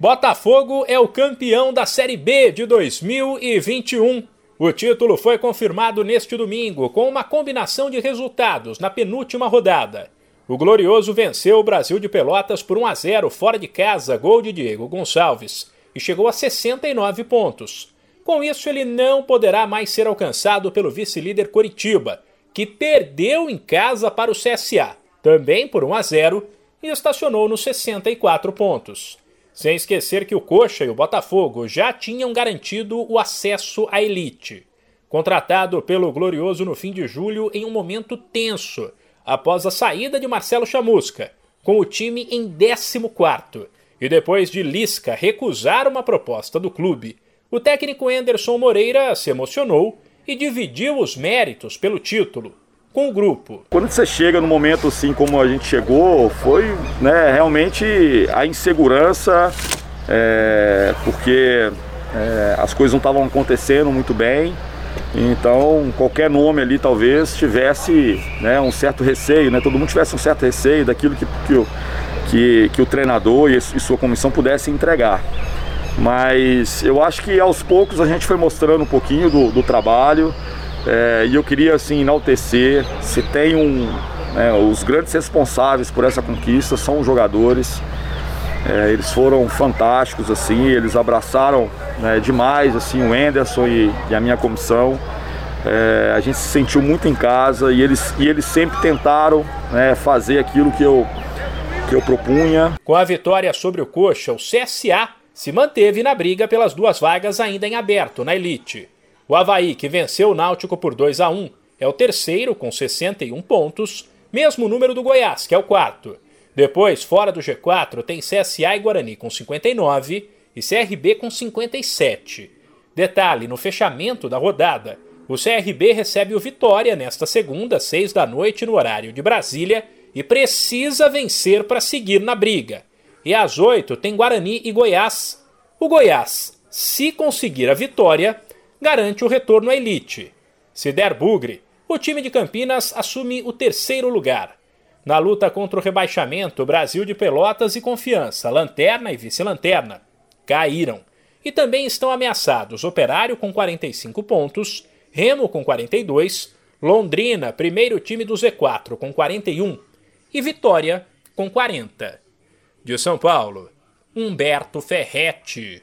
Botafogo é o campeão da Série B de 2021. O título foi confirmado neste domingo com uma combinação de resultados na penúltima rodada. O Glorioso venceu o Brasil de Pelotas por 1 a 0 fora de casa, gol de Diego Gonçalves, e chegou a 69 pontos. Com isso, ele não poderá mais ser alcançado pelo vice-líder Coritiba, que perdeu em casa para o CSA, também por 1 a 0, e estacionou nos 64 pontos. Sem esquecer que o Coxa e o Botafogo já tinham garantido o acesso à elite. Contratado pelo Glorioso no fim de julho em um momento tenso, após a saída de Marcelo Chamusca, com o time em 14 e depois de Lisca recusar uma proposta do clube, o técnico Anderson Moreira se emocionou e dividiu os méritos pelo título com o grupo. Quando você chega no momento assim como a gente chegou, foi né, realmente a insegurança, é, porque é, as coisas não estavam acontecendo muito bem. Então, qualquer nome ali talvez tivesse né, um certo receio, né? todo mundo tivesse um certo receio daquilo que, que, o, que, que o treinador e, sua comissão pudessem entregar. Mas eu acho que aos poucos a gente foi mostrando um pouquinho do, do trabalho. É, e eu queria assim enaltecer, se tem um, né, os grandes responsáveis por essa conquista são os jogadores. É, eles foram fantásticos assim, eles abraçaram né, demais assim o Enderson e, e a minha comissão. É, a gente se sentiu muito em casa e eles, e eles sempre tentaram né, fazer aquilo que eu, que eu propunha. Com a vitória sobre o Coxa, o CSA se manteve na briga pelas duas vagas ainda em aberto na elite. O Havaí, que venceu o Náutico por 2 a 1, é o terceiro com 61 pontos, mesmo número do Goiás, que é o quarto. Depois, fora do G4, tem CSA e Guarani com 59 e CRB com 57. Detalhe: no fechamento da rodada, o CRB recebe o Vitória nesta segunda, seis da noite, no horário de Brasília, e precisa vencer para seguir na briga. E às oito tem Guarani e Goiás. O Goiás, se conseguir a vitória, garante o retorno à elite. Se der bugre, o time de Campinas assume o terceiro lugar. Na luta contra o rebaixamento, Brasil de Pelotas e Confiança, Lanterna e Vice-Lanterna, caíram. E também estão ameaçados Operário com 45 pontos, Remo com 42, Londrina, primeiro time do Z4, com 41 e Vitória com 40. De São Paulo, Humberto Ferretti.